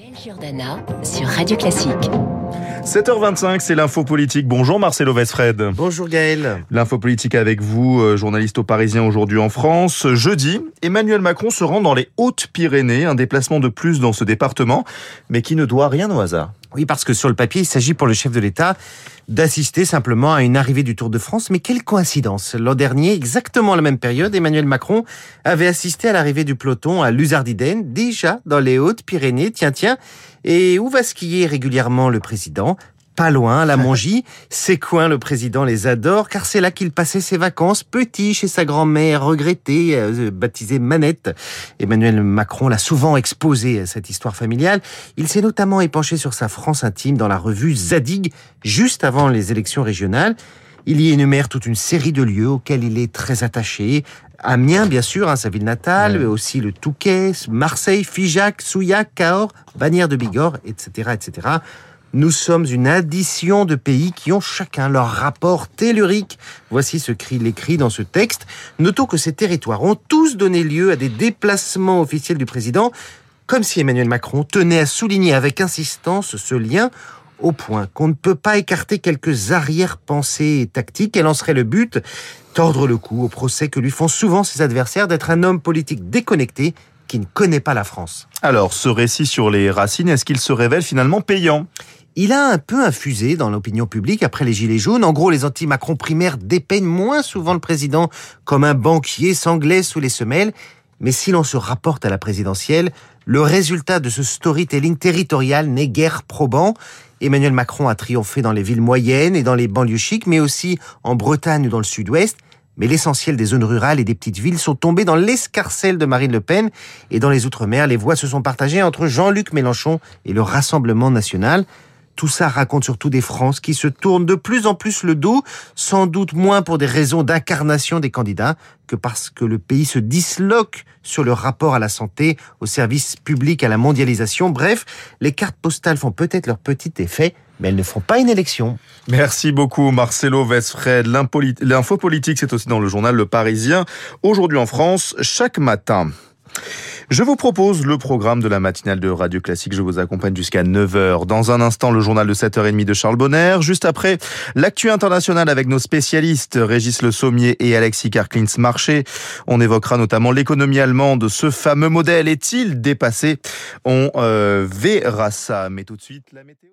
Gaël Giordana sur Radio Classique. 7h25, c'est l'info politique. Bonjour Marcelo Vesfred. Bonjour Gaël. L'info politique avec vous, euh, journaliste au Parisien aujourd'hui en France. Jeudi, Emmanuel Macron se rend dans les Hautes-Pyrénées, un déplacement de plus dans ce département, mais qui ne doit rien au hasard. Oui, parce que sur le papier, il s'agit pour le chef de l'État d'assister simplement à une arrivée du Tour de France. Mais quelle coïncidence L'an dernier, exactement à la même période, Emmanuel Macron avait assisté à l'arrivée du peloton à Luzardiden, déjà dans les Hautes-Pyrénées. Tiens, tiens. Et où va skier régulièrement le président? Pas loin, à la Mongie. Ses coins, le président les adore, car c'est là qu'il passait ses vacances, petit, chez sa grand-mère regrettée, euh, baptisée Manette. Emmanuel Macron l'a souvent exposé, cette histoire familiale. Il s'est notamment épanché sur sa France intime dans la revue Zadig, juste avant les élections régionales. Il y énumère toute une série de lieux auxquels il est très attaché. Amiens, bien sûr, hein, sa ville natale, mais aussi le Touquet, Marseille, Figeac, Souillac, Cahors, Bagnères de Bigorre, etc., etc. Nous sommes une addition de pays qui ont chacun leur rapport tellurique. Voici ce cri l'écrit dans ce texte. Notons que ces territoires ont tous donné lieu à des déplacements officiels du président, comme si Emmanuel Macron tenait à souligner avec insistance ce lien au point qu'on ne peut pas écarter quelques arrière-pensées tactiques. Elle en serait le but, tordre le cou au procès que lui font souvent ses adversaires d'être un homme politique déconnecté qui ne connaît pas la France. Alors, ce récit sur les racines, est-ce qu'il se révèle finalement payant? Il a un peu infusé dans l'opinion publique après les Gilets jaunes. En gros, les anti-Macron primaires dépeignent moins souvent le président comme un banquier sanglais sous les semelles. Mais si l'on se rapporte à la présidentielle, le résultat de ce storytelling territorial n'est guère probant. Emmanuel Macron a triomphé dans les villes moyennes et dans les banlieues chics, mais aussi en Bretagne ou dans le sud-ouest. Mais l'essentiel des zones rurales et des petites villes sont tombées dans l'escarcelle de Marine Le Pen. Et dans les Outre-mer, les voix se sont partagées entre Jean-Luc Mélenchon et le Rassemblement national. Tout ça raconte surtout des France qui se tournent de plus en plus le dos, sans doute moins pour des raisons d'incarnation des candidats que parce que le pays se disloque sur le rapport à la santé, au service public, à la mondialisation. Bref, les cartes postales font peut-être leur petit effet, mais elles ne font pas une élection. Merci beaucoup Marcelo Vesfred. L'info politique, c'est aussi dans le journal Le Parisien. Aujourd'hui en France, chaque matin. Je vous propose le programme de la matinale de Radio Classique. Je vous accompagne jusqu'à 9h. Dans un instant, le journal de 7h30 de Charles Bonner. Juste après, l'actu international avec nos spécialistes Régis Le Sommier et Alexis Karklins Marché. On évoquera notamment l'économie allemande. Ce fameux modèle est-il dépassé? On euh, verra ça. Mais tout de suite, la météo.